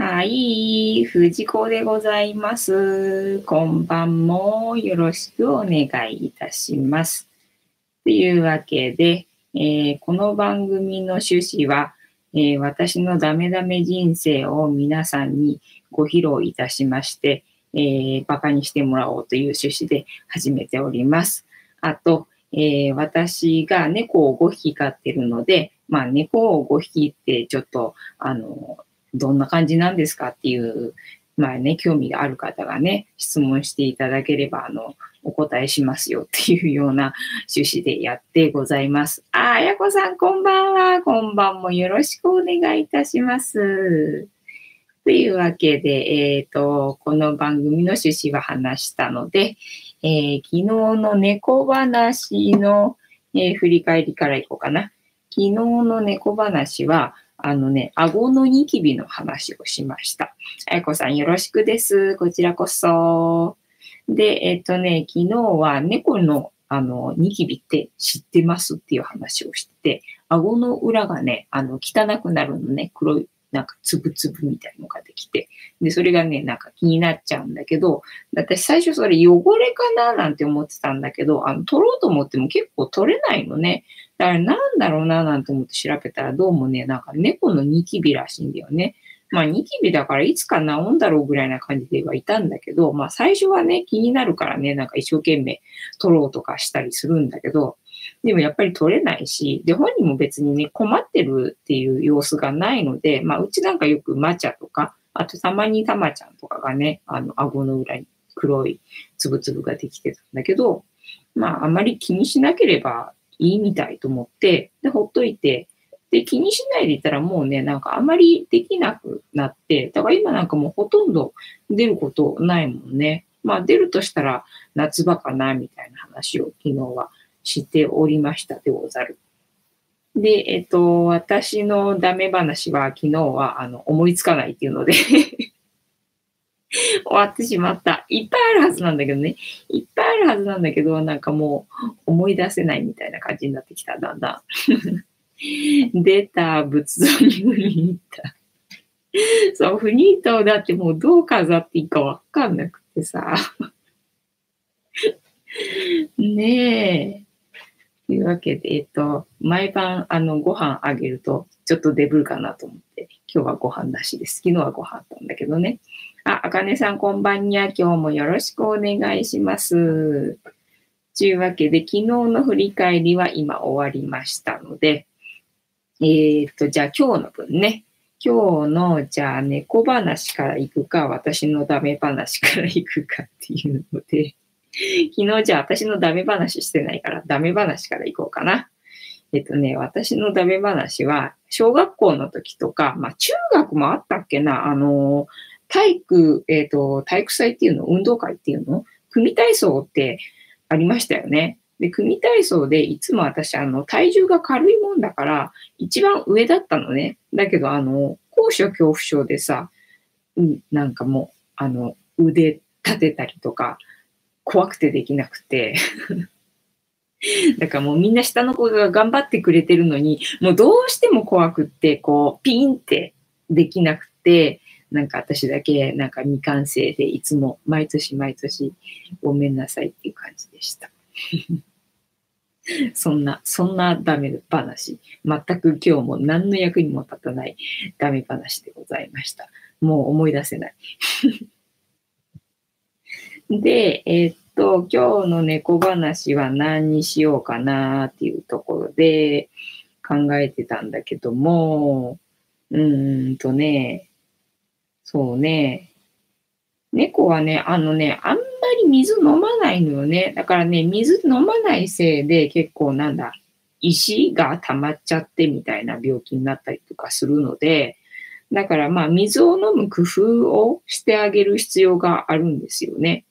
はい、藤子でございます。今晩もよろしくお願いいたします。というわけで、えー、この番組の趣旨は、えー、私のダメダメ人生を皆さんにご披露いたしまして、えー、バカにしてもらおうという趣旨で始めております。あと、えー、私が猫を5匹飼ってるので、まあ猫を5匹ってちょっと、あの、どんな感じなんですかっていう、まあね、興味がある方がね、質問していただければ、あの、お答えしますよっていうような趣旨でやってございます。あ、あやこさん、こんばんは。こんばんもよろしくお願いいたします。というわけで、えっ、ー、と、この番組の趣旨は話したので、えー、昨日の猫話の、えー、振り返りからいこうかな。昨日の猫話は、あのね、顎のニキビの話をしました。あやこさんよろしくです。こちらこそ。で、えっ、とね、昨日は猫のあの、ニキビって知ってますっていう話をしてて、顎の裏がね、あの、汚くなるのね、黒い、なんかつぶつぶみたいのができて、で、それがね、なんか気になっちゃうんだけど、私最初それ汚れかななんて思ってたんだけど、あの、取ろうと思っても結構取れないのね。だからなんだろうななんて思って調べたら、どうもね、なんか猫のニキビらしいんだよね。まあ、ニキビだからいつか治んだろうぐらいな感じではいたんだけど、まあ、最初はね、気になるからね、なんか一生懸命取ろうとかしたりするんだけど、でもやっぱり取れないし、で、本人も別にね、困ってるっていう様子がないので、まあ、うちなんかよくマチャとか、あとたまにタマちゃんとかがね、あの、顎の裏に黒いつぶつぶができてたんだけど、まあ、あまり気にしなければいいみたいと思って、で、ほっといて、で、気にしないでいたらもうね、なんかあまりできなくなって、だから今なんかもうほとんど出ることないもんね。まあ出るとしたら夏場かな、みたいな話を昨日はしておりましたでござる。で、えっと、私のダメ話は昨日はあの思いつかないっていうので 終わってしまった。いっぱいあるはずなんだけどね。いっぱいあるはずなんだけど、なんかもう思い出せないみたいな感じになってきた、だんだん。出た、仏像にフニータ。そう、フニータをだってもうどう飾っていいかわかんなくてさ。ねえ。というわけで、えっと、毎晩、あの、ご飯あげると、ちょっとデブるかなと思って、今日はご飯なしです。昨日はご飯あったんだけどね。あ、あかねさんこんばんにゃ。今日もよろしくお願いします。というわけで、昨日の振り返りは今終わりましたので、えー、っと、じゃあ今日の分ね。今日の、じゃあ猫話から行くか、私のダメ話から行くかっていうので、昨日じゃあ私のダメ話してないから、ダメ話から行こうかな。えっとね、私のダメ話は、小学校の時とか、まあ中学もあったっけな、あの、体育、えっ、と、体育祭っていうの、運動会っていうの？組体操ってありましたよね。で、組体操でいつも私、あの、体重が軽いもんだから、一番上だったのね。だけど、あの、高所恐怖症でさ、うん、なんかもう、あの、腕立てたりとか、怖くてできなくて。だからもうみんな下の子が頑張ってくれてるのに、もうどうしても怖くって、こう、ピンってできなくて、なんか私だけなんか未完成でいつも毎年毎年ごめんなさいっていう感じでした。そんな、そんなダメ話。全く今日も何の役にも立たないダメ話でございました。もう思い出せない。で、えー、っと、今日の猫話は何にしようかなっていうところで考えてたんだけども、うーんとね、そうね、猫はね、あのね、あんまり水飲まないのよね。だからね、水飲まないせいで結構なんだ、石が溜まっちゃってみたいな病気になったりとかするので、だからまあ水を飲む工夫をしてあげる必要があるんですよね。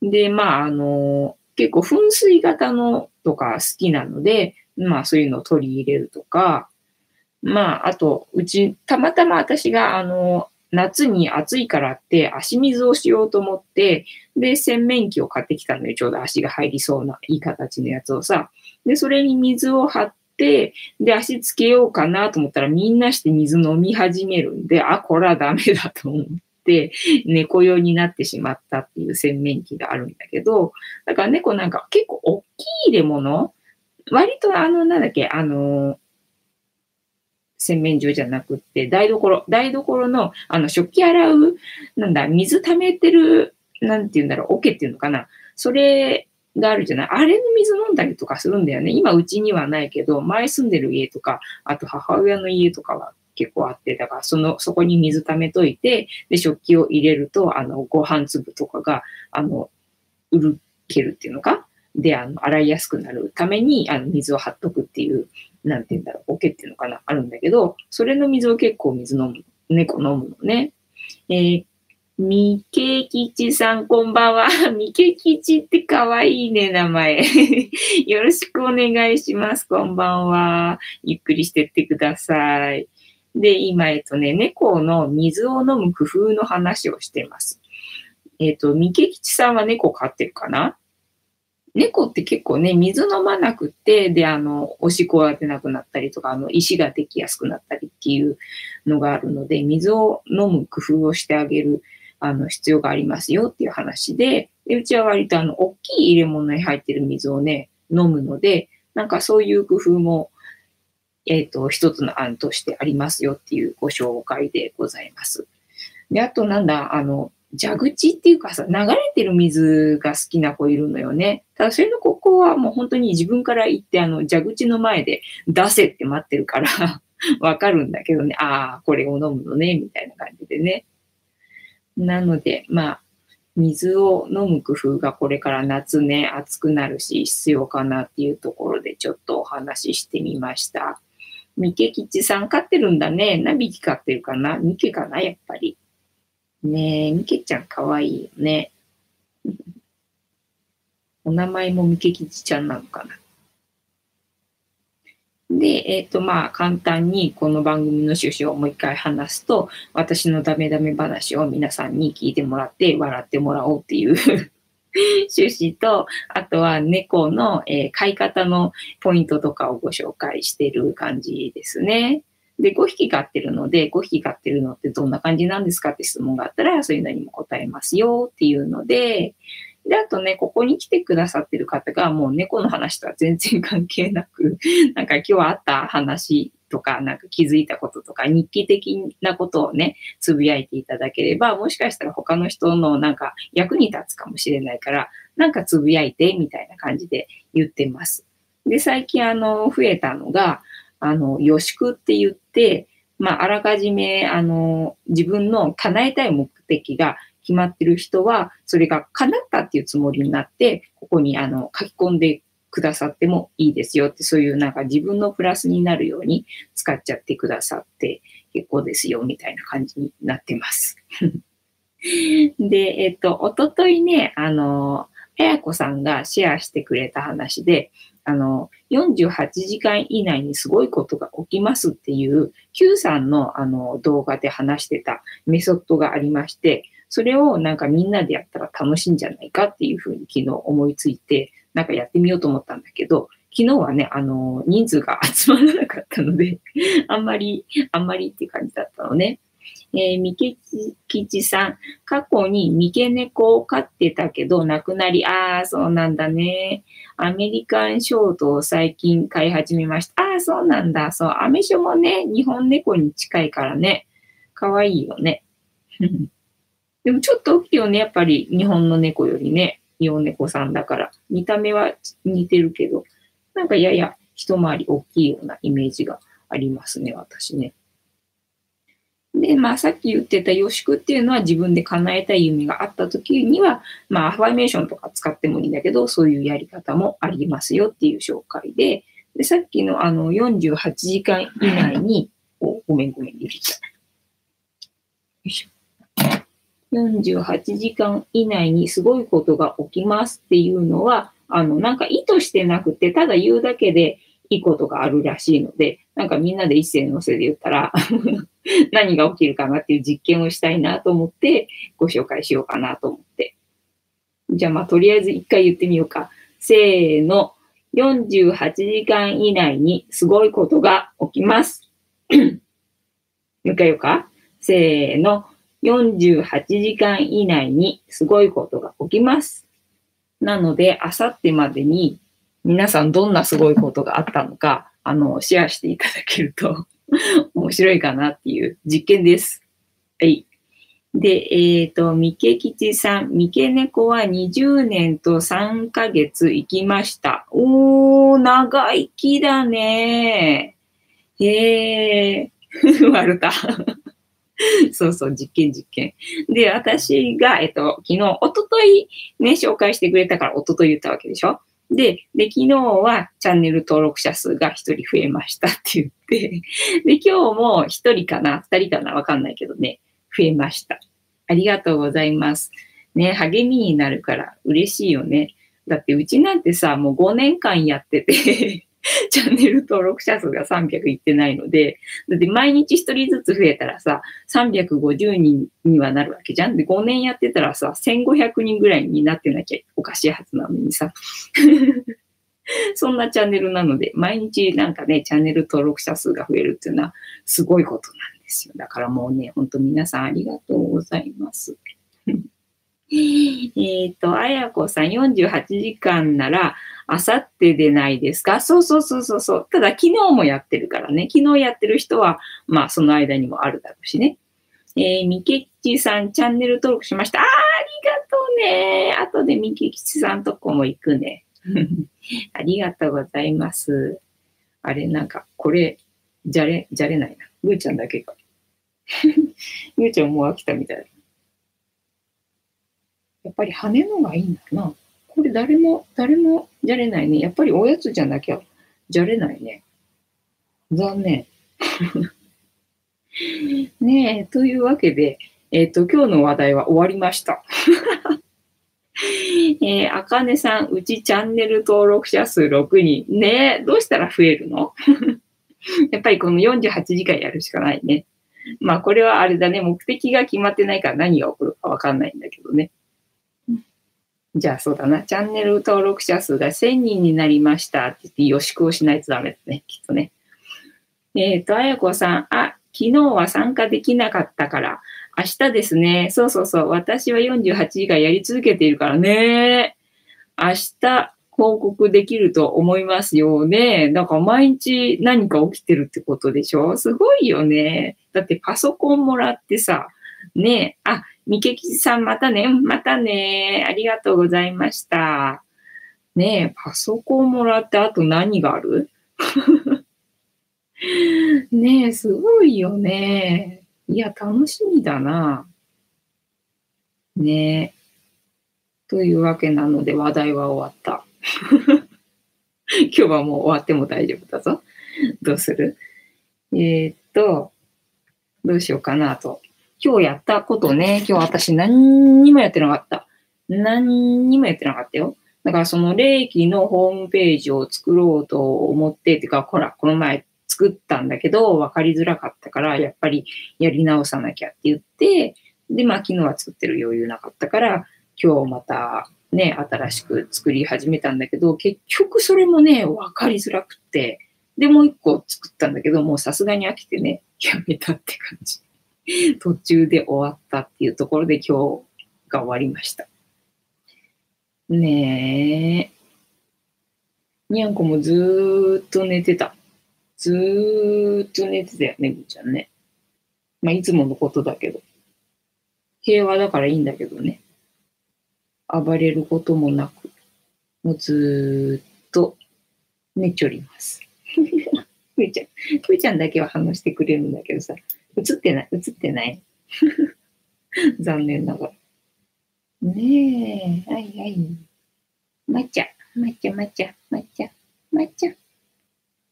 で、まああの、結構噴水型のとか好きなので、まあそういうのを取り入れるとか、まああと、うち、たまたま私があの、夏に暑いからって足水をしようと思って、で、洗面器を買ってきたのよ。ちょうど足が入りそうないい形のやつをさ。で、それに水を張って、で、足つけようかなと思ったらみんなして水飲み始めるんで、あ、これはダメだと思って、猫用になってしまったっていう洗面器があるんだけど、だから猫なんか結構大きい入れ物割とあの、なんだっけ、あの、洗面所じゃなくって、台所、台所の、あの、食器洗う、なんだ、水溜めてる、なんて言うんだろう、桶っていうのかな。それがあるじゃない。あれの水飲んだりとかするんだよね。今、うちにはないけど、前住んでる家とか、あと母親の家とかは結構あって、だからその、そこに水溜めといて、で、食器を入れると、あの、ご飯粒とかが、あの、うるけるっていうのか？で、あの、洗いやすくなるために、あの、水を張っとくっていう、なんて言うんだろう、桶っていうのかな、あるんだけど、それの水を結構水飲む、猫飲むのね。えー、みけきちさん、こんばんは。みけきちってかわいいね、名前。よろしくお願いします。こんばんは。ゆっくりしてってください。で、今、えっとね、猫の水を飲む工夫の話をしてます。えっと、みけきちさんは猫飼ってるかな？猫って結構ね、水飲まなくて、で、あの、おしっこが出なくなったりとか、あの、石ができやすくなったりっていうのがあるので、水を飲む工夫をしてあげる、あの、必要がありますよっていう話で、でうちは割とあの、大きい入れ物に入ってる水をね、飲むので、なんかそういう工夫も、えっ、ー、と、一つの案としてありますよっていうご紹介でございます。で、あとなんだ、あの、蛇口っていうかさ、流れてる水が好きな子いるのよね。ただ、それのここはもう本当に自分から言って、あの、蛇口の前で出せって待ってるから わかるんだけどね、ああ、これを飲むのね、みたいな感じでね。なので、まあ、水を飲む工夫がこれから夏ね、暑くなるし、必要かなっていうところでちょっとお話ししてみました。三毛吉さん飼ってるんだね。何匹飼ってるかな？三毛かな？やっぱり。ねえ、みけちゃんかわいいよね。お名前もみけきちちゃんなのかな。で、えっ、ー、と、まあ、簡単にこの番組の趣旨をもう一回話すと、私のダメダメ話を皆さんに聞いてもらって笑ってもらおうっていう 趣旨と、あとは猫の、えー、飼い方のポイントとかをご紹介してる感じですね。で、5匹飼ってるので、5匹飼ってるのってどんな感じなんですかって質問があったら、そういうのにも答えますよっていうので、で、あとね、ここに来てくださってる方が、もう猫の話とは全然関係なく、なんか今日あった話とか、なんか気づいたこととか、日記的なことをね、つぶやいていただければ、もしかしたら他の人のなんか役に立つかもしれないから、なんかつぶやいて、みたいな感じで言ってます。で、最近あの、増えたのが、あの、予宿って言っ、まあ、あらかじめ、あの、自分の叶えたい目的が決まってる人は、それが叶ったっていうつもりになって、ここに、あの、書き込んでくださってもいいですよって、そういうなんか自分のプラスになるように使っちゃってくださって結構ですよ、みたいな感じになってます。で、えっと、おとといね、あの、あやこさんがシェアしてくれた話で、あの、48時間以内にすごいことが起きますっていう Q さんのあの動画で話してたメソッドがありまして、それをなんかみんなでやったら楽しいんじゃないかっていうふうに昨日思いついて、なんかやってみようと思ったんだけど、昨日はね、あの、人数が集まらなかったのであんまり、あんまりって感じだったのね。えー、三毛吉さん、過去に三毛猫を飼ってたけど亡くなり、ああ、そうなんだね。アメリカンショートを最近飼い始めました。ああ、そうなんだ。そう、アメショもね、日本猫に近いからね。かわいいよね。でもちょっと大きいよね。やっぱり日本の猫よりね。日本猫さんだから。見た目は似てるけど、なんかやや一回り大きいようなイメージがありますね、私ね。で、まあ、さっき言ってた予宿っていうのは自分で叶えたい夢があった時には、まあ、アファイメーションとか使ってもいいんだけど、そういうやり方もありますよっていう紹介で、で、さっきのあの48時間以内に、お、ごめんごめん、入れちゃう。よいしょ。48時間以内にすごいことが起きますっていうのは、あの、なんか意図してなくて、ただ言うだけでいいことがあるらしいので、なんかみんなで一斉のせいで言ったら 何が起きるかなっていう実験をしたいなと思ってご紹介しようかなと思って。じゃあまあとりあえず一回言ってみようか。せーの。48時間以内にすごいことが起きます。もう一回言うかせーの。48時間以内にすごいことが起きます。なので、あさってまでに皆さんどんなすごいことがあったのか、あの、シェアしていただけると 面白いかなっていう実験です。はい。で、えっ、と、三毛吉さん、三毛猫は20年と3ヶ月生きました。おー、長生きだねへえ、割れた。そうそう、実験実験。で、私が、えっと、昨日、おとといね、紹介してくれたから、おととい言ったわけでしょ？で、で、昨日はチャンネル登録者数が1人増えましたって言って、で、今日も1人かな、2人かな、わかんないけどね、増えました。ありがとうございます。ね、励みになるから嬉しいよね。だってうちなんてさ、もう5年間やってて、チャンネル登録者数が300いってないので、だって毎日1人ずつ増えたらさ、350人にはなるわけじゃん。で、5年やってたらさ、1500人ぐらいになってなきゃおかしいはずなのにさ。そんなチャンネルなので、毎日なんかね、チャンネル登録者数が増えるっていうのはすごいことなんですよ。だからもうね、本当皆さんありがとうございます。えっと、あやこさん48時間なら、あさってでないですか？そうそうそうそうそう。ただ昨日もやってるからね。昨日やってる人は、まあその間にもあるだろうしね。えー、みけきちさん、チャンネル登録しました。あーありがとうね。後でみけきちさんとこも行くね。ありがとうございます。あれ、なんか、これ、じゃれ、じゃれないな。ぐーちゃんだけか。ぐーちゃんもう飽きたみたい。やっぱり羽のがいいんだな。これ誰も、誰もじゃれないね。やっぱりおやつじゃなきゃじゃれないね。残念。ねえ、というわけで、えっ、と、今日の話題は終わりました。えー、あかねさん、うちチャンネル登録者数6人。ねえ、どうしたら増えるの？やっぱりこの48時間やるしかないね。まあ、これはあれだね、目的が決まってないから何が起こるかわかんないんだけどね。じゃあそうだな、チャンネル登録者数が1000人になりましたって言って予祝をしないとダメだね、きっとね。えっ、と、あやこさん、あ、昨日は参加できなかったから、明日ですね。そうそうそう。私は48時間やり続けているからね。明日報告できると思いますよね。だか毎日何か起きてるってことでしょ？すごいよね。だってパソコンもらってさ、ねあ、みけきさんまたね、またね。ありがとうございました。ねえパソコンもらってあと何がある？ねえ、すごいよね。いや、楽しみだな。ねえ。というわけなので話題は終わった。今日はもう終わっても大丈夫だぞ。どうする？えー、っと、どうしようかなと。今日やったことね、今日私何にもやってなかった。何にもやってなかったよ。だからその霊気のホームページを作ろうと思って、てか、ほら、この前作ったんだけど、分かりづらかったから、やっぱりやり直さなきゃって言って、で、まあ昨日は作ってる余裕なかったから、今日またね、新しく作り始めたんだけど、結局それもね、分かりづらくって、で、もう一個作ったんだけど、もうさすがに飽きてね、やめたって感じ。途中で終わったっていうところで今日が終わりました。ねえ。にゃんこもずーっと寝てた。ずーっと寝てたよね、ぐちゃんね。まあ、いつものことだけど。平和だからいいんだけどね。暴れることもなく、もうずーっと寝ちょります。ふーちゃん、ふーちゃんだけは話してくれるんだけどさ、映ってない、映ってない。残念ながら。ねえ、はいはい。まっちゃ、まっちゃ、まっちゃ、まっちゃ、まっちゃ。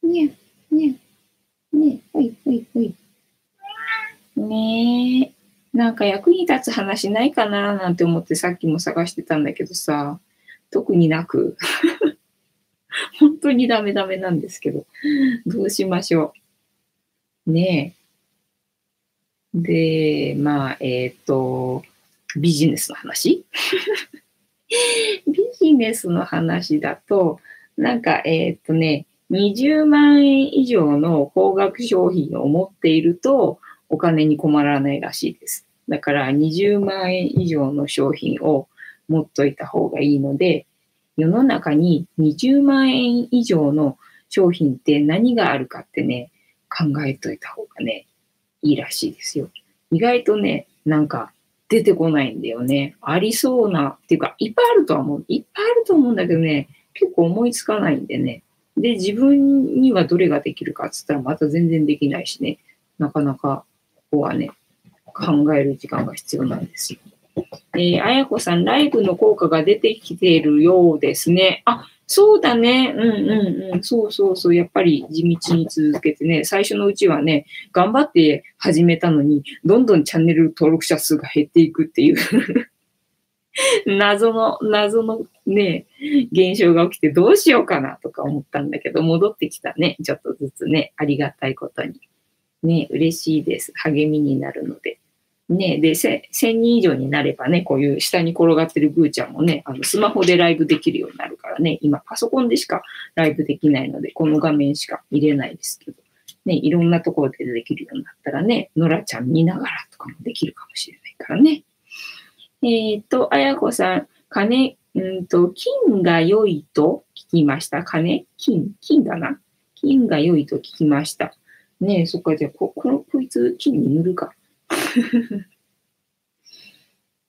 にゃ、にゃ、ねえ、ほいほいほい。ねえ、なんか役に立つ話ないかななんて思ってさっきも探してたんだけどさ、特になく。本当にダメダメなんですけど、どうしましょう。ねえ。で、まあ、えっ、と、ビジネスの話？ビジネスの話だと、なんか、えー、っとね、20万円以上の高額商品を持っているとお金に困らないらしいです。だから20万円以上の商品を持っといた方がいいので、世の中に20万円以上の商品って何があるかってね、考えといた方がね、いいらしいですよ。意外とね、なんか出てこないんだよね。ありそうな、っていうか、いっぱいあるとは思う。いっぱいあると思うんだけどね、結構思いつかないんでね。で、自分にはどれができるかっつったらまた全然できないしね。なかなか、ここはね、考える時間が必要なんですよ。えー、あやこさん、ライブの効果が出てきているようですね。あ、そうだね。うんうんうん。そうそうそう。やっぱり地道に続けてね、最初のうちはね、頑張って始めたのに、どんどんチャンネル登録者数が減っていくっていう 謎の、謎のね、現象が起きてどうしようかなとか思ったんだけど、戻ってきたね。ちょっとずつね、ありがたいことに。ね、嬉しいです。励みになるので。ね、で、1000人以上になればね、こういう下に転がってるグーちゃんもね、あのスマホでライブできるようになるからね、今パソコンでしかライブできないので、この画面しか見れないですけど、ね、いろんなところでできるようになったらね、ノラちゃん見ながらとかもできるかもしれないからね。えっ、と、あやこさん、金、うんと、金が良いと聞きました。金金金だな。金が良いと聞きました。ねえ、そっか、じゃあ、こ、この、こいつ、金に塗るか。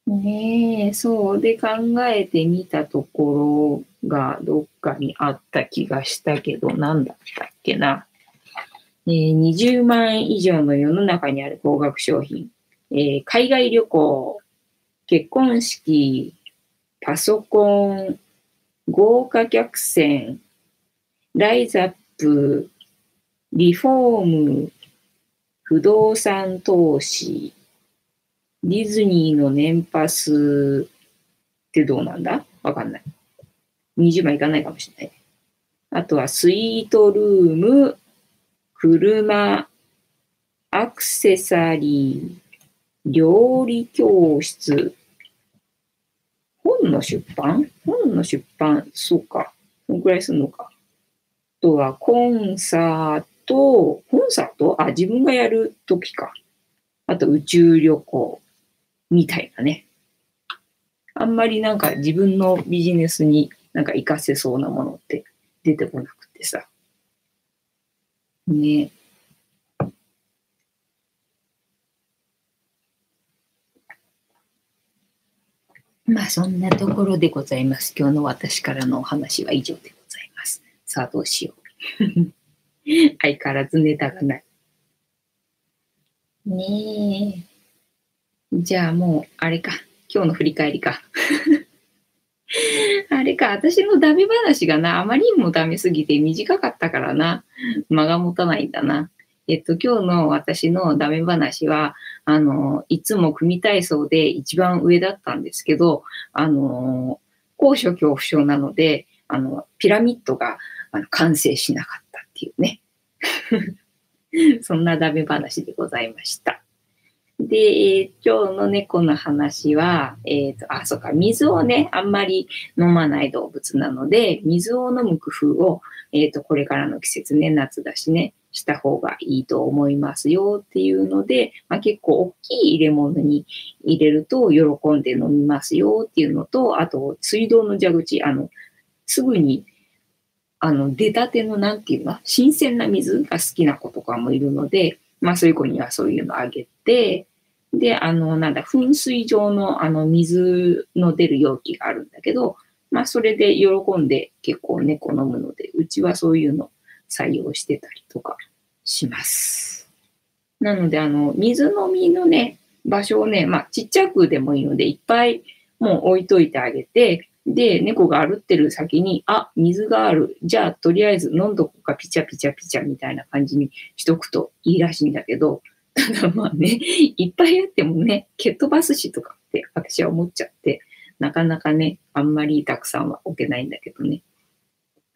ねえ、そうで考えてみたところがどっかにあった気がしたけど、なんだったっけな。えー、20万円以上の世の中にある高額商品、えー、海外旅行、結婚式、パソコン、豪華客船、ライザップ、リフォーム、不動産投資、ディズニーの年パスってどうなんだ？わかんない。20万いかないかもしれない。あとはスイートルーム、車、アクセサリー、料理教室、本の出版？本の出版、そうか。そのくらいするのか。あとはコンサーと、コンサート？あ、自分がやるときか。あと宇宙旅行みたいなね。あんまりなんか自分のビジネスになんか活かせそうなものって出てこなくてさ。ね。まあそんなところでございます。今日の私からのお話は以上でございます。さあどうしよう。相変わらずネタがない。ねえ。じゃあもう、あれか。今日の振り返りか。あれか、私のダメ話がな、あまりにもダメすぎて短かったからな。間が持たないんだな。えっと、今日の私のダメ話は、あの、いつも組体操で一番上だったんですけど、あの、高所恐怖症なので、あの、ピラミッドが完成しなかったっていうね。そんなダメ話でございました。で、今日の猫の話は、えっ、ー、と、あ、そうか、水をね、あんまり飲まない動物なので、水を飲む工夫を、えっ、ー、と、これからの季節ね、夏だしね、した方がいいと思いますよっていうので、まあ、結構大きい入れ物に入れると喜んで飲みますよっていうのと、あと、水道の蛇口、あの、すぐにあの、出たてのなんていうの、新鮮な水が好きな子とかもいるので、まあそういう子にはそういうのあげて、で、あの、なんだ、噴水状のあの水の出る容器があるんだけど、まあそれで喜んで結構猫飲むので、うちはそういうの採用してたりとかします。なので、あの、水飲みのね、場所をね、まあちっちゃくでもいいので、いっぱいもう置いといてあげて、で、猫が歩ってる先に、あ、水がある。じゃあ、とりあえず飲んどこか、ピチャピチャピチャみたいな感じにしとくといいらしいんだけど、ただまあね、いっぱいあってもね、蹴っ飛ばすしとかって私は思っちゃって、なかなかね、あんまりたくさんは置けないんだけどね。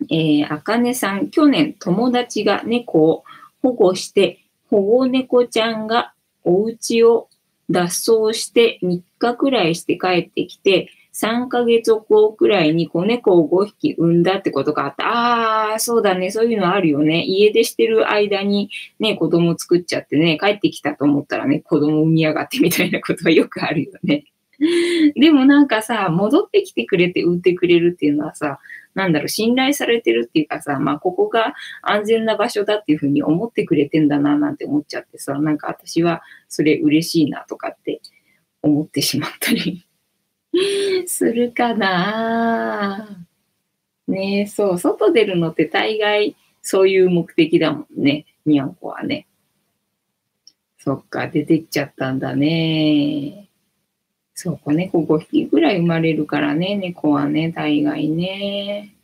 えー、あかねさん、去年友達が猫を保護して、保護猫ちゃんがお家を脱走して3日くらいして帰ってきて、3ヶ月後くらいに子猫を5匹産んだってことがあった。ああ、そうだね。そういうのあるよね。家出してる間にね、子供作っちゃってね、帰ってきたと思ったらね、子供産みやがってみたいなことはよくあるよね。でもなんかさ、戻ってきてくれて産んでくれるっていうのはさ、なんだろう、信頼されてるっていうかさ、まあ、ここが安全な場所だっていうふうに思ってくれてんだな、なんて思っちゃってさ、なんか私はそれ嬉しいなとかって思ってしまったり するかなねえ、そう、外出るのって大概そういう目的だもんね、にゃんこはね。そっか、出てっちゃったんだね。そう、子猫5匹ぐらい生まれるからね、猫はね、大概ね。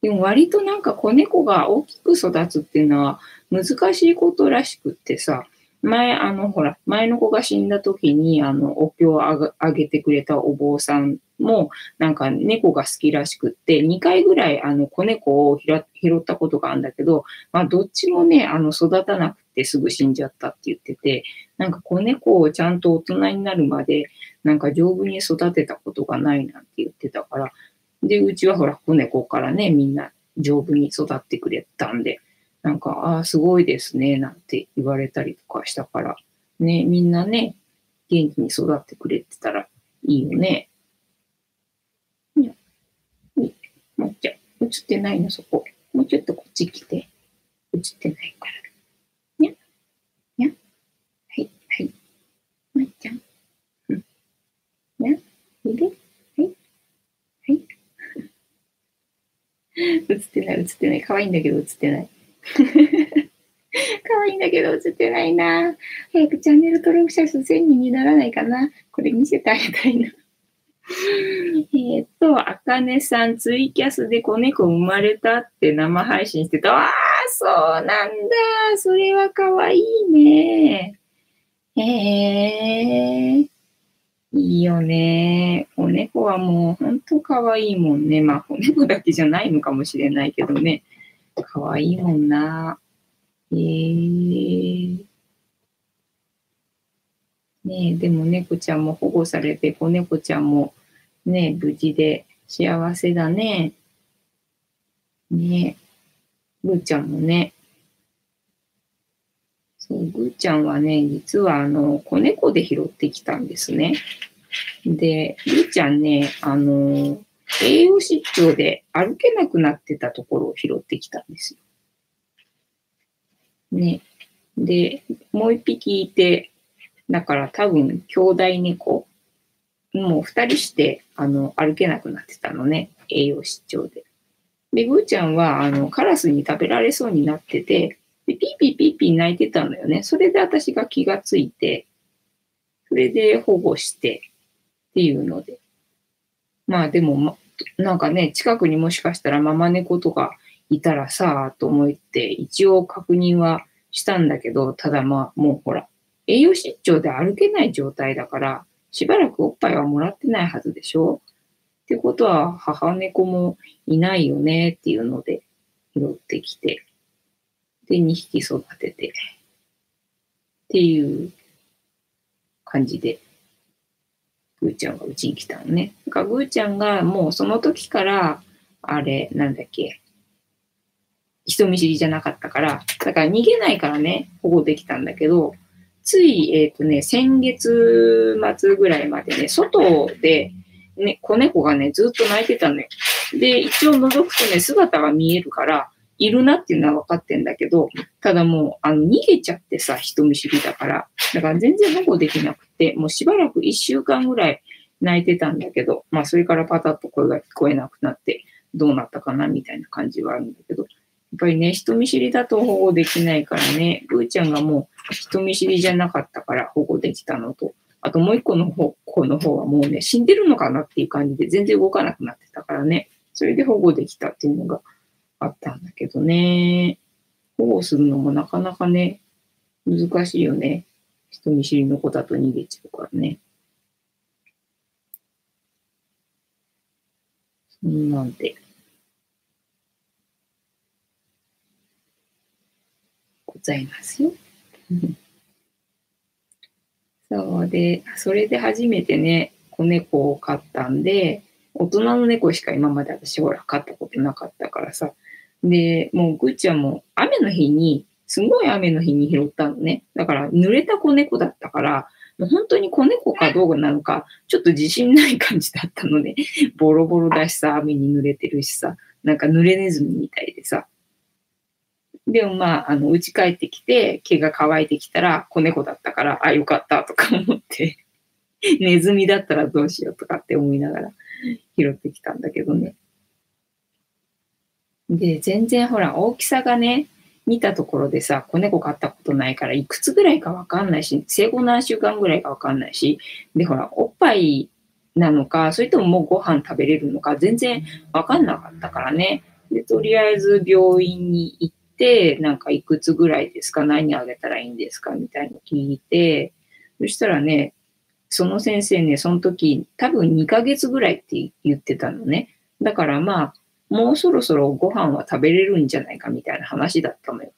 でも割となんか子猫が大きく育つっていうのは難しいことらしくってさ、前、あの、ほら、前の子が死んだ時に、あの、お経をあげてくれたお坊さんも、なんか猫が好きらしくって、2回ぐらい、あの、子猫を拾ったことがあるんだけど、まあ、どっちもね、あの、育たなくてすぐ死んじゃったって言ってて、なんか子猫をちゃんと大人になるまで、なんか丈夫に育てたことがないなんて言ってたから、で、うちはほら、子猫からね、みんな丈夫に育ってくれたんで、なんか、ああ、すごいですね、なんて言われたりとかしたから、ね、みんなね、元気に育ってくれてたらいいよね。にゃ、に、もっちゃ映ってないの、そこ。もうちょっとこっち来て。映ってないから。にゃ、にゃ、はい、はい。まっちゃん。うん。にゃ、いる？はい、はい。映ってない、映ってない。可愛いんだけど映ってない。可愛いんだけど映ってないな。早くチャンネル登録者数1000人にならないかな。これ見せてあげたいな。えっと、あかねさん、ツイキャスで子猫生まれたって生配信してた。ああ、そうなんだ。それは可愛いね。へえ。いいよね。子猫はもう本当可愛いもんね。まあ、子猫だけじゃないのかもしれないけどね。かわいいもんな。えー、ねえ、でも猫ちゃんも保護されて、子猫ちゃんもね、無事で幸せだね。ねえ、ぐーちゃんもね。そう、ぐーちゃんはね、実はあの、子猫で拾ってきたんですね。で、ぐーちゃんね、あの、栄養失調で歩けなくなってたところを拾ってきたんですよ。ね。で、もう一匹いて、だから多分兄弟猫、もう二人して、あの、歩けなくなってたのね。栄養失調で。で、ぐーちゃんは、あの、カラスに食べられそうになってて、で、ピーピーピーピー泣いてたのよね。それで私が気がついて、それで保護してっていうので。まあでも、なんかね、近くにもしかしたらママ猫とかいたらさ、と思って、一応確認はしたんだけど、ただまあ、もうほら、栄養失調で歩けない状態だから、しばらくおっぱいはもらってないはずでしょ？ってことは、母猫もいないよねっていうので、拾ってきて、で、2匹育てて、っていう感じで。ぐーちゃんがうちに来たのね。だからぐーちゃんがもうその時から、あれ、なんだっけ、人見知りじゃなかったから、だから逃げないからね、保護できたんだけど、つい、えっ、ー、とね、先月末ぐらいまでね、外で、ね、子猫がね、ずっと泣いてたのよ。で、一応覗くとね、姿が見えるから、いるなっていうのは分かってんだけど、ただもう、あの、逃げちゃってさ、人見知りだから。だから全然保護できなくて、もうしばらく1週間ぐらい泣いてたんだけど、まあそれからパタッと声が聞こえなくなって、どうなったかなみたいな感じはあるんだけど、やっぱりね、人見知りだと保護できないからね、ぐーちゃんがもう人見知りじゃなかったから保護できたのと、あともう一個の方、子の方はもうね、死んでるのかなっていう感じで全然動かなくなってたからね、それで保護できたっていうのがあったんだけどね。保護するのもなかなかね、難しいよね。人見知りの子だと逃げちゃうからね。そんなんで。ございますよ。そうで、それで初めてね、子猫を飼ったんで、大人の猫しか今まで私ほら飼ったことなかったからさ。で、もうぐっちゃんも雨の日に、すごい雨の日に拾ったのね。だから濡れた子猫だったから、もう本当に子猫かどうかなのか、ちょっと自信ない感じだったので、ボロボロだしさ、雨に濡れてるしさ、なんか濡れネズミみたいでさ。でもまあ、あの、家帰ってきて、毛が乾いてきたら子猫だったから、あ、よかったとか思って ネズミだったらどうしようとかって思いながら拾ってきたんだけどね。で、全然ほら、大きさがね、見たところでさ、子猫飼ったことないから、いくつぐらいかわかんないし、生後何週間ぐらいかわかんないし、で、ほら、おっぱいなのか、それとももうご飯食べれるのか、全然わかんなかったからね。で、とりあえず病院に行って、なんかいくつぐらいですか何あげたらいいんですかみたいに聞いて、そしたらね、その先生ね、その時、多分2ヶ月ぐらいって言ってたのね。だからまあ、もうそろそろご飯は食べれるんじゃないかみたいな話だったのよ。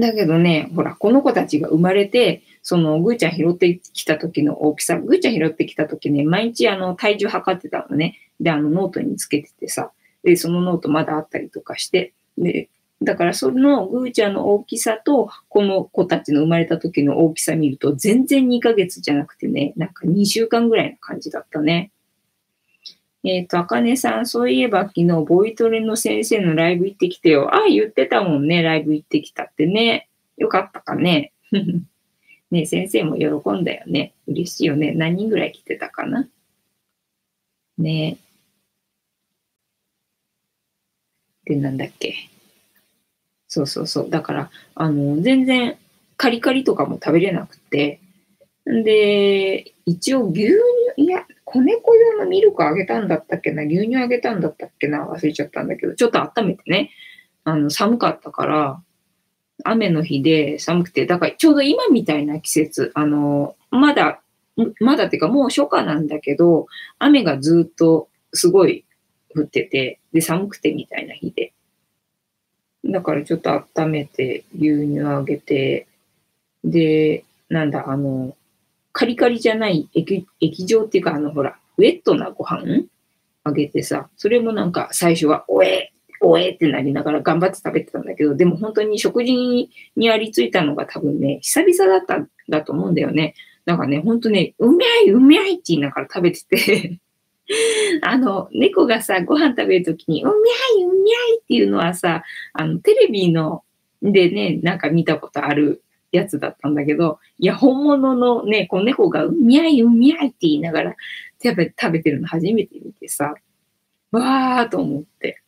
だけどね、ほら、この子たちが生まれて、その、ぐーちゃん拾ってきた時の大きさ、ぐーちゃん拾ってきた時ね、毎日あの、体重測ってたのね。で、あの、ノートにつけててさ、で、そのノートまだあったりとかして、で、だからそのぐーちゃんの大きさと、この子たちの生まれた時の大きさ見ると、全然2ヶ月じゃなくてね、なんか2週間ぐらいの感じだったね。えっ、ー、と、あかねさん、そういえば昨日、ボイトレの先生のライブ行ってきてよ。ああ、言ってたもんね、ライブ行ってきたってね。よかったかね。ね先生も喜んだよね。嬉しいよね。何人ぐらい来てたかな。ねで、なんだっけ。そうそうそう。だから、あの、全然カリカリとかも食べれなくて、んで、一応牛乳、いや、子猫用のミルクあげたんだったっけな、牛乳あげたんだったっけな、忘れちゃったんだけど、ちょっと温めてね、あの、寒かったから、雨の日で寒くて、だからちょうど今みたいな季節、あの、まだ、まだっていうかもう初夏なんだけど、雨がずっとすごい降ってて、で、寒くてみたいな日で。だからちょっと温めて、牛乳あげて、で、なんだ、あの、カリカリじゃない液液状っていうか、あの、ほら、ウェットなご飯あげてさ、それもなんか最初は、おえおえってなりながら頑張って食べてたんだけど、でも本当に食事にありついたのが多分ね、久々だったんだと思うんだよね。なんかね、ほんとね、うめいうめいって言いながら食べてて あの、猫がさ、ご飯食べるときに、うみゃいうみゃいっていうのはさ、あの、テレビの、でね、なんか見たことあるやつだったんだけど、いや、本物のね、こう猫がうみゃいうみゃいって言いながら食べ食べてるの初めて見てさ、わーと思って。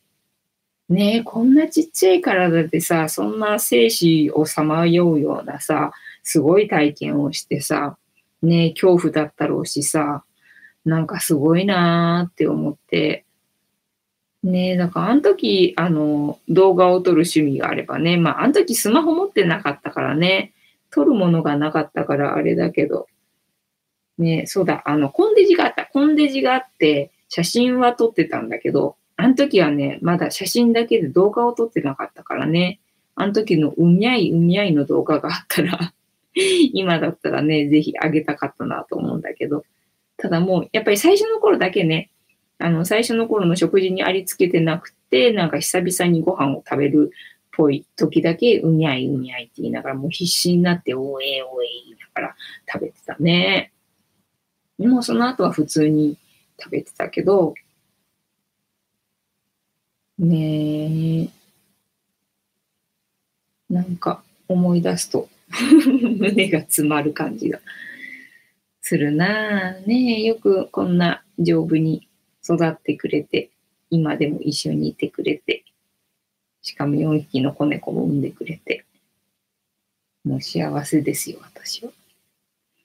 ねえ、こんなちっちゃい体でさ、そんな生死をさまようようなさ、すごい体験をしてさ、ねえ、恐怖だったろうしさ、なんかすごいなーって思って、ねえ、だかあの時、あの、動画を撮る趣味があればね、まああの時スマホ持ってなかったからね、撮るものがなかったからあれだけど、ねそうだ、あの、コンデジがあった。コンデジがあって、写真は撮ってたんだけど、あの時はね、まだ写真だけで動画を撮ってなかったからね、あの時のうみゃいうみゃいの動画があったら 今だったらね、ぜひあげたかったなと思うんだけど、ただもう、やっぱり最初の頃だけね、あの、最初の頃の食事にありつけてなくて、なんか久々にご飯を食べるぽい時だけ、うにゃいうにゃいって言いながら、もう必死になって、おえおえ言いながら食べてたね。でもその後は普通に食べてたけど、ねえ、なんか思い出すと 胸が詰まる感じがするなぁ。ねえ、よくこんな丈夫に育ってくれて、今でも一緒にいてくれて、しかも4匹の子猫も産んでくれて、もう幸せですよ、私は。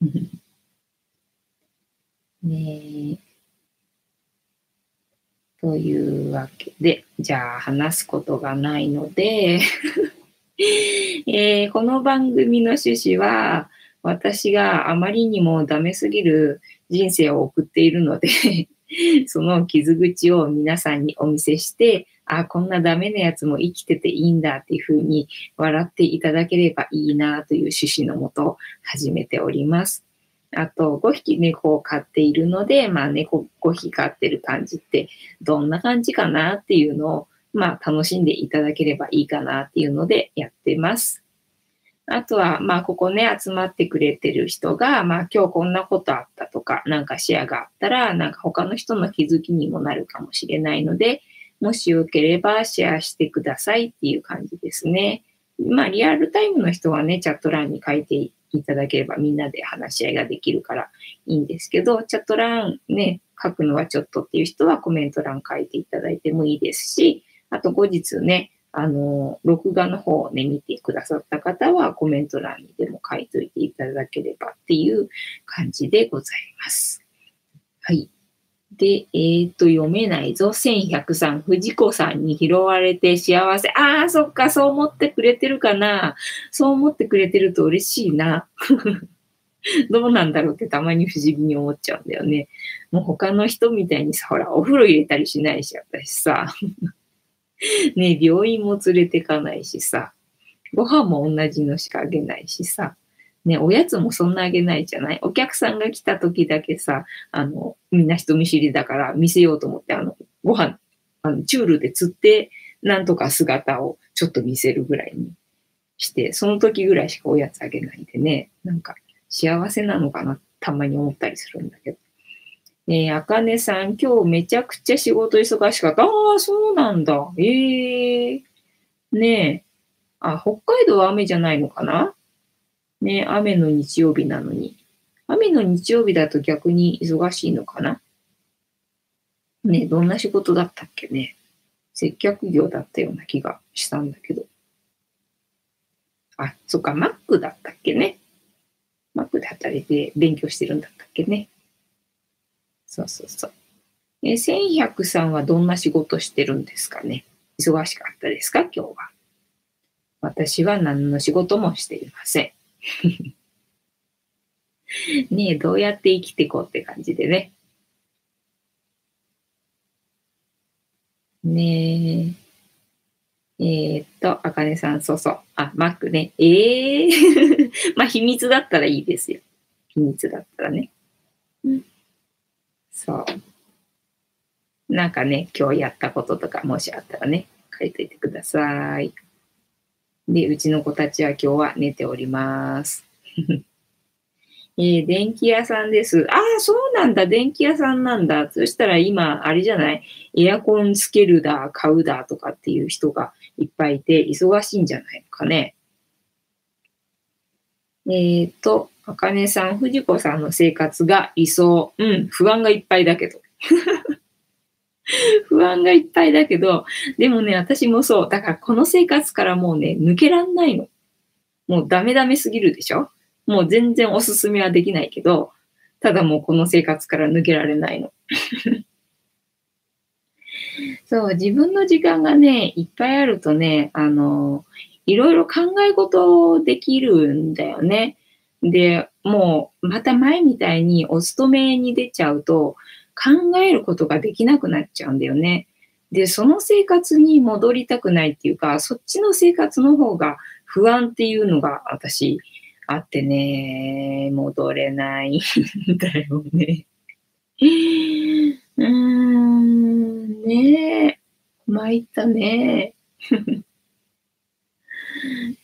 ねえ。というわけで、じゃあ話すことがないので えー、この番組の趣旨は、私があまりにもダメすぎる人生を送っているので その傷口を皆さんにお見せして、あ、こんなダメなやつも生きてていいんだっていうふうに笑っていただければいいなという趣旨のもと始めております。あと、5匹猫を飼っているので、まあ猫5匹飼ってる感じってどんな感じかなっていうのを、まあ楽しんでいただければいいかなっていうのでやってます。あとは、まあここね、集まってくれてる人が、まあ今日こんなことあったとか、なんかシェアがあったら、なんか他の人の気づきにもなるかもしれないので、もしよければシェアしてくださいっていう感じですね。まあリアルタイムの人はね、チャット欄に書いていただければみんなで話し合いができるからいいんですけど、チャット欄ね、書くのはちょっとっていう人はコメント欄書いていただいてもいいですし、あと後日ね、あの、録画の方をね、見てくださった方はコメント欄にでも書いといていただければっていう感じでございます。はい。で、えっ、ー、と、読めないぞ。1103、藤子さんに拾われて幸せ。ああ、そっか、そう思ってくれてるかな。そう思ってくれてると嬉しいな。どうなんだろうってたまに不思議に思っちゃうんだよね。もう他の人みたいにさ、ほら、お風呂入れたりしないし、私さ。ね、病院も連れてかないしさ。ご飯も同じのしかあげないしさ。ね、おやつもそんなあげないじゃない？お客さんが来た時だけさ、あの、みんな人見知りだから見せようと思って、あの、ご飯、あの、チュールで釣って、なんとか姿をちょっと見せるぐらいにして、その時ぐらいしかおやつあげないでね、なんか幸せなのかな、たまに思ったりするんだけど。ねえ、あかねさん、今日めちゃくちゃ仕事忙しかった。ああ、そうなんだ。ええー、ねえ。あ、北海道は雨じゃないのかな？ね、雨の日曜日なのに。雨の日曜日だと逆に忙しいのかな？ね、どんな仕事だったっけね。接客業だったような気がしたんだけど。あ、そっか、マックだったっけね。マックで働いて勉強してるんだったっけね。そうそうそう。え、1100さんはどんな仕事してるんですかね？忙しかったですか？今日は。私は何の仕事もしていません。ねえ、どうやって生きていこうって感じでね。ねえ。えー、っと、あかねさん、そうそう。あ、マックね。ええー まあ、秘密だったらいいですよ。秘密だったらね。うん。そう。なんかね、今日やったこととか、もしあったらね、書いといてください。で、うちの子たちは今日は寝ております。えー、電気屋さんです。ああ、そうなんだ。電気屋さんなんだ。そしたら今、あれじゃない？エアコンつけるだ、買うだとかっていう人がいっぱいいて、忙しいんじゃないのかね。えっ、ー、と、あかねさん、藤子さんの生活が理想。うん、不安がいっぱいだけど。不安がいっぱいだけど、でもね、私もそう。だからこの生活からもうね、抜けらんないの。もうダメダメすぎるでしょもう全然おすすめはできないけど、ただもうこの生活から抜けられないの。そう、自分の時間がね、いっぱいあるとね、あの、いろいろ考え事できるんだよね。で、もう、また前みたいにお勤めに出ちゃうと、考えることができなくなっちゃうんだよね。で、その生活に戻りたくないっていうか、そっちの生活の方が不安っていうのが私あってね、戻れないんだよね。うーん、ねえ、参ったね。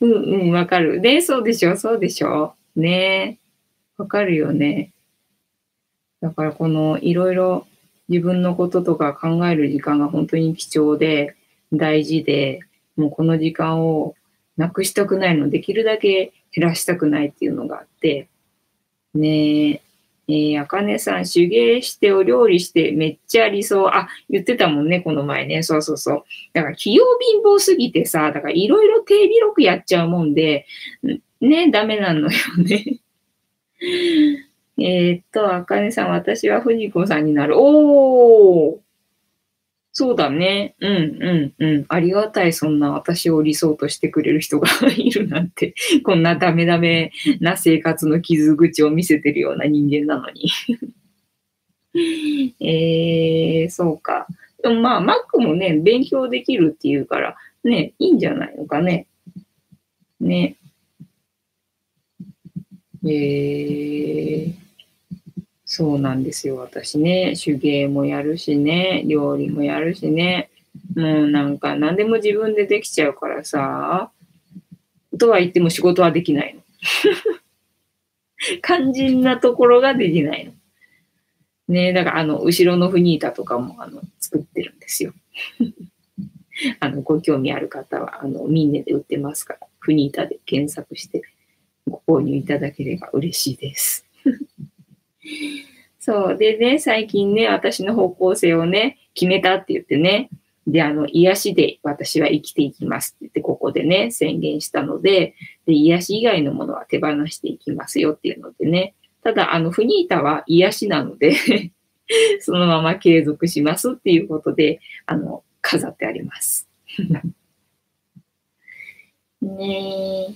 うんうん、わかる。で、そうでしょ、そうでしょ。ねえわかるよね。だからこのいろいろ自分のこととか考える時間が本当に貴重で大事で、もうこの時間をなくしたくないの、できるだけ減らしたくないっていうのがあって、ねえ、え、あかねさん、手芸してお料理してめっちゃ理想。あ、言ってたもんね、この前ね。そうそうそう。だから、器用貧乏すぎてさ、だからいろいろ手広くやっちゃうもんで、ね、ダメなのよね。えー、っと、あかねさん、私は藤子さんになる。おーそうだね。うん、うん、うん。ありがたい、そんな私を理想としてくれる人がいるなんて。こんなダメダメな生活の傷口を見せてるような人間なのに。えー、そうか。でもまあ、マックもね、勉強できるっていうから、ね、いいんじゃないのかね。ね。えーそうなんですよ。私ね、手芸もやるしね、料理もやるしね。もうなんか何でも自分でできちゃうからさ、とは言っても仕事はできないの。肝心なところができないの。ねだからあの、後ろのフニータとかもあの作ってるんですよ。あの、ご興味ある方は、あの、ミンネで売ってますから、フニータで検索してご購入いただければ嬉しいです。そう。でね、最近ね、私の方向性をね、決めたって言ってね、で、あの、癒しで私は生きていきますって言って、ここでね、宣言したので、で、癒し以外のものは手放していきますよっていうのでね、ただ、あの、フニータは癒しなので そのまま継続しますっていうことで、あの、飾ってあります。ね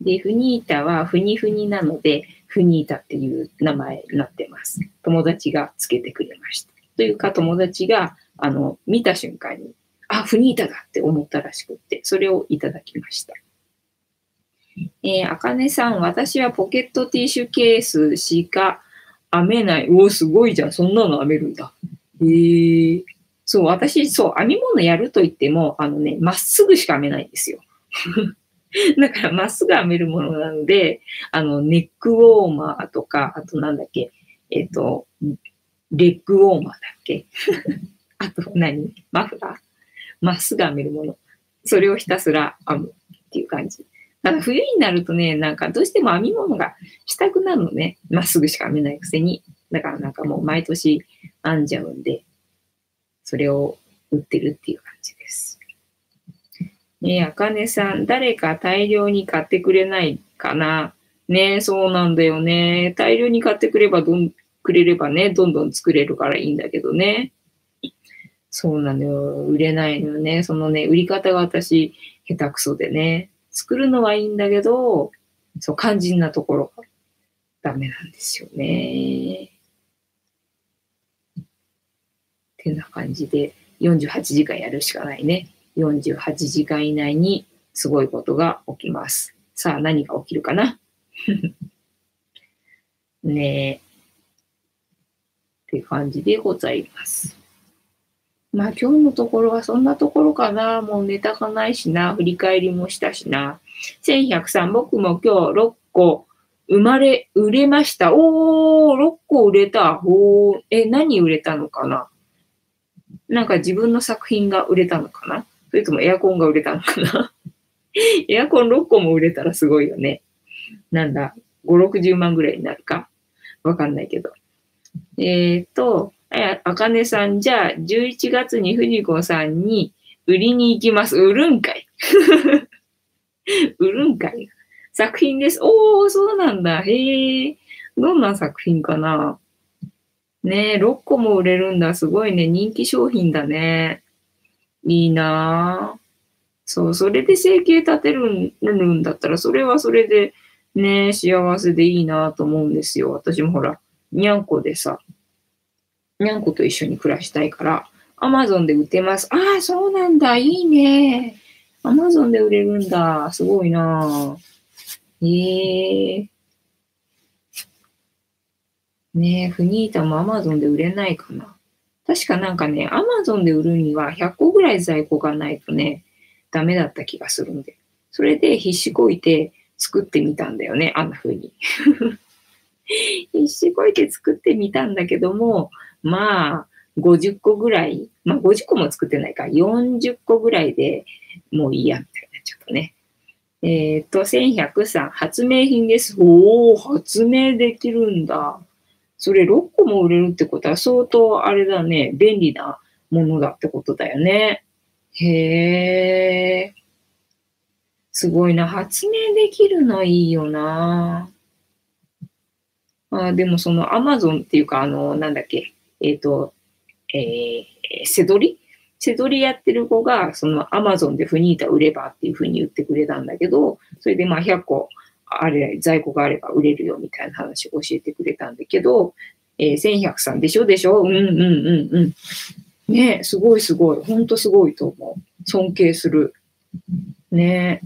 で、フニータはフニフニなので、フニータっていう名前になってます。友達がつけてくれました。というか、友達が、あの、見た瞬間に、あ、フニータだって思ったらしくって、それをいただきました。えー、あかねさん、私はポケットティッシュケースしか編めない。おお、すごいじゃん。そんなの編めるんだ。へえー。そう、私、そう、編み物やると言っても、あのね、まっすぐしか編めないんですよ。だから、まっすぐ編めるものなので、あの、ネックウォーマーとか、あとなんだっけ、えっ、ー、と、レッグウォーマーだっけ？あと何？マフラー？まっすぐ編めるもの。それをひたすら編むっていう感じ。だから冬になるとね、なんかどうしても編み物がしたくなるのね。まっすぐしか編めないくせに。だからなんかもう毎年編んじゃうんで、それを売ってるっていう感じです。ねえ、あかねさん、誰か大量に買ってくれないかな？ねえ、そうなんだよね。大量に買ってくればどん、くれればね、どんどん作れるからいいんだけどね。そうなのよ。売れないのよね。そのね、売り方が私、下手くそでね。作るのはいいんだけど、そう、肝心なところがダメなんですよね。ってな感じで、48時間やるしかないね。48時間以内にすごいことが起きます。さあ、何が起きるかな？ねえ。って感じでございます。まあ今日のところはそんなところかな。もうネタがないしな。振り返りもしたしな。1103、僕も今日6個生まれ、売れました。おー、6個売れた。おー、え、何売れたのかな？なんか自分の作品が売れたのかな？それともエアコンが売れたのかな？エアコン6個も売れたらすごいよね。なんだ、5、60万ぐらいになるか？わかんないけど。えっ、ー、と、あかねさん、じゃあ、11月に藤子さんに売りに行きます。売るんかい。売るんかい。作品です。おー、そうなんだ。へえ。どんな作品かな？ねえ、6個も売れるんだ。すごいね。人気商品だね。いいなぁ。そう、それで生計立てるんだったら、それはそれでね、幸せでいいなと思うんですよ。私もほら、にゃんこでさ、にゃんこと一緒に暮らしたいから、アマゾンで売ってます。ああ、そうなんだ。いいね。アマゾンで売れるんだ。すごいなええー。ねえ、フニータもアマゾンで売れないかな。確かなんかね、アマゾンで売るには100個ぐらい在庫がないとね、ダメだった気がするんで。それで必死こいて作ってみたんだよね、あんな風に。必死こいて作ってみたんだけども、まあ、50個ぐらい、まあ50個も作ってないから、40個ぐらいでもういいや、みたいなちゃったね。えっ、と、1103、発明品です。おお、発明できるんだ。それ6個も売れるってことは相当あれだね、便利なものだってことだよね。へえ。すごいな。発明できるのいいよな。あでもそのアマゾンっていうか、あの、なんだっけ、えっ、ー、と、えー、せどりせどりやってる子が、そのアマゾンでフニータ売ればっていうふうに言ってくれたんだけど、それでまあ100個あれ、在庫があれば売れるよみたいな話を教えてくれたんだけど、えー、1103でしょ？でしょ？うんうんうんうん。ねすごいすごい。ほんとすごいと思う。尊敬する。ね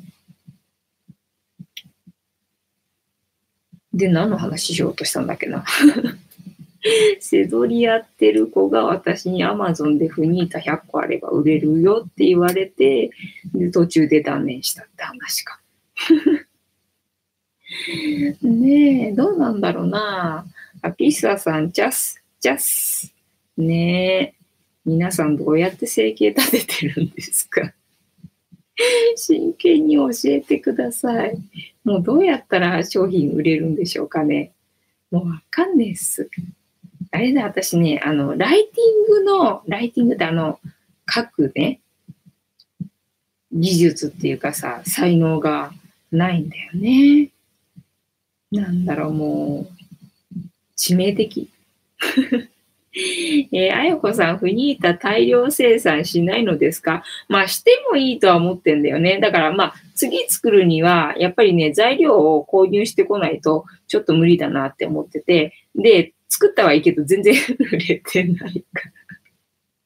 で、何の話しようとしたんだっけな？せどりやってる子が私に Amazon でフニータ100個あれば売れるよって言われて、で途中で断念したって話か。ねえ、どうなんだろうな。あ、ピッサさん、ジャス、ジャス。ねえ、皆さんどうやって生計立ててるんですか？真剣に教えてください。もうどうやったら商品売れるんでしょうかね。もうわかんないっす。あれだ、私ね、あの、ライティングの、ライティングってあの、書くね、技術っていうかさ、才能がないんだよね。なんだろう、もう、致命的。えー、あやこさん、フニータ大量生産しないのですか？まあ、してもいいとは思ってんだよね。だから、まあ、次作るには、やっぱりね、材料を購入してこないと、ちょっと無理だなって思ってて、で、作ったはいいけど、全然売れてないから。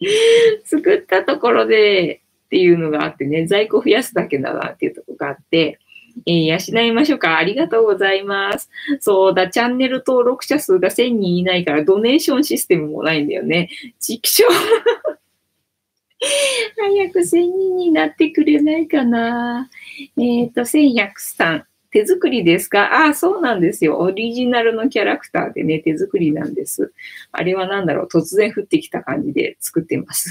作ったところでっていうのがあってね、在庫増やすだけだなっていうとこがあって、えー、養いましょうか。ありがとうございます。そうだ、チャンネル登録者数が1000人いないから、ドネーションシステムもないんだよね。畜生 早く1000人になってくれないかな。えっ、ー、と、11003。手作りですか？ああ、そうなんですよ。オリジナルのキャラクターでね、手作りなんです。あれは何だろう突然降ってきた感じで作ってます。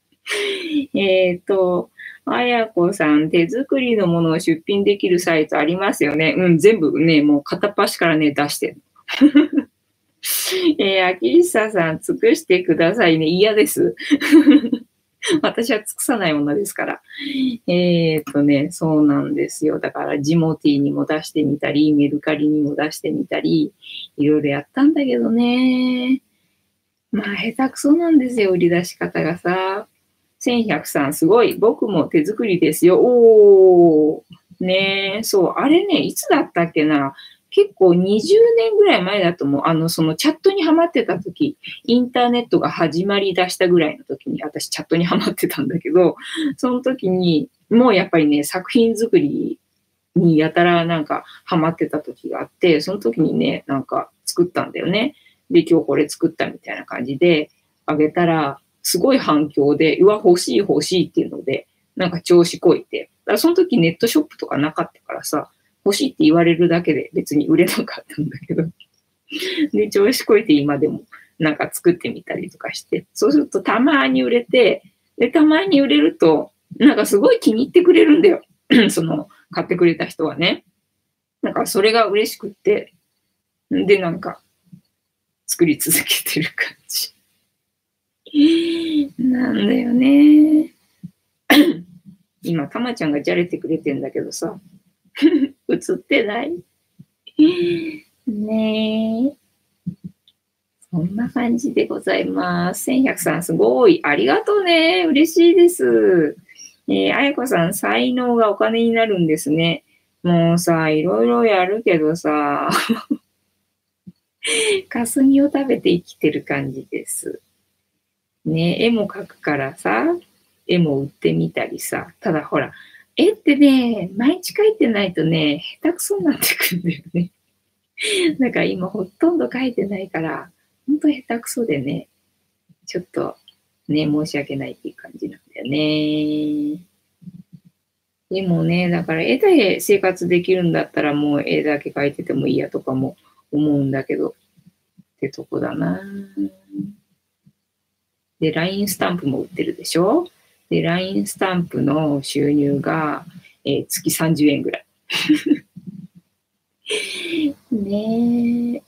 えっと、あやこさん、手作りのものを出品できるサイトありますよね。うん、全部ね、もう片っ端からね、出してる。えー、秋久さん、尽くしてくださいね。嫌です。私は尽くさないものですから。えー、っとね、そうなんですよ。だから、ジモティにも出してみたり、メルカリにも出してみたり、いろいろやったんだけどね。まあ、下手くそなんですよ、売り出し方がさ。1103すごい。僕も手作りですよ。おー。ねえ、そう。あれね、いつだったっけな。結構20年ぐらい前だと思う。あの、そのチャットにハマってた時、インターネットが始まり出したぐらいの時に、私チャットにハマってたんだけど、その時に、もうやっぱりね、作品作りにやたらなんかハマってた時があって、その時にね、なんか作ったんだよね。で、今日これ作ったみたいな感じで、あげたら、すごい反響で、うわ、欲しい欲しいっていうので、なんか調子こいて。だからその時ネットショップとかなかったからさ、欲しいって言われるだけで別に売れなかったんだけど。で、調子こいて今でもなんか作ってみたりとかして、そうするとたまに売れて、で、たまに売れると、なんかすごい気に入ってくれるんだよ。その、買ってくれた人はね。なんかそれが嬉しくって、で、なんか、作り続けてる感じ。なんだよね。今、たまちゃんがじゃれてくれてんだけどさ、映ってないねえ。そんな感じでございます。1100さん、すごい。ありがとうね。嬉しいです。えー、あやこさん、才能がお金になるんですね。もうさ、いろいろやるけどさ、霞を食べて生きてる感じです。ね、絵も描くからさ、絵も売ってみたりさ、ただほら、絵ってね、毎日描いてないとね、下手くそになってくんだよね。だから今ほとんど描いてないから、ほんと下手くそでね、ちょっとね、申し訳ないっていう感じなんだよね。でもね、だから絵で生活できるんだったらもう絵だけ描いててもいいやとかも思うんだけど、ってとこだな。で、LINE スタンプも売ってるでしょ？で、LINE スタンプの収入が、えー、月30円ぐらい。ねえ。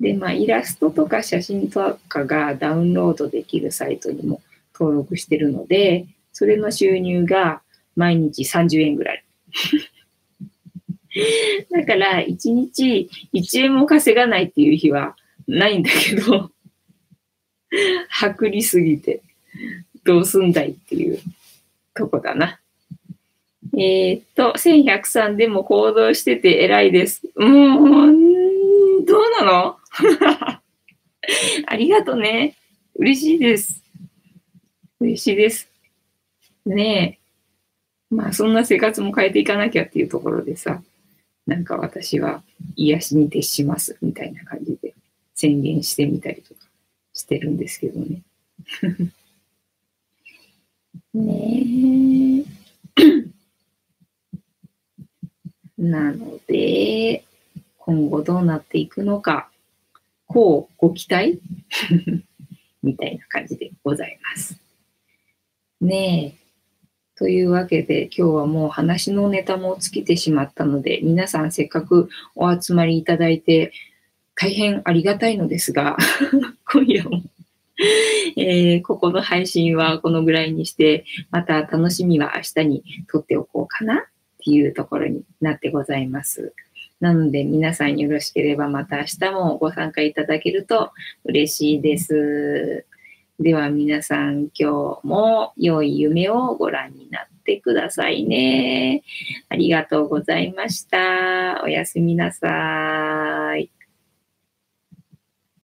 で、まあ、イラストとか写真とかがダウンロードできるサイトにも登録してるので、それの収入が毎日30円ぐらい。だから、1日1円も稼がないっていう日はないんだけど、薄利すぎて、どうすんだいっていうとこだな。えー、っと、1103でも行動してて偉いです。もう、どうなの？ありがとね。嬉しいです。嬉しいです。ねえ。まあ、そんな生活も変えていかなきゃっていうところでさ、なんか私は癒しに徹しますみたいな感じで宣言してみたりとかしてるんですけどね。ね なので、今後どうなっていくのか、こうご期待？みたいな感じでございます。ねえ。というわけで今日はもう話のネタも尽きてしまったので皆さんせっかくお集まりいただいて大変ありがたいのですが 今夜もえー、ここの配信はこのぐらいにして、また楽しみは明日に撮っておこうかなっていうところになってございます。なので皆さんよろしければまた明日もご参加いただけると嬉しいです。では皆さん今日も良い夢をご覧になってくださいね。ありがとうございました。おやすみなさい。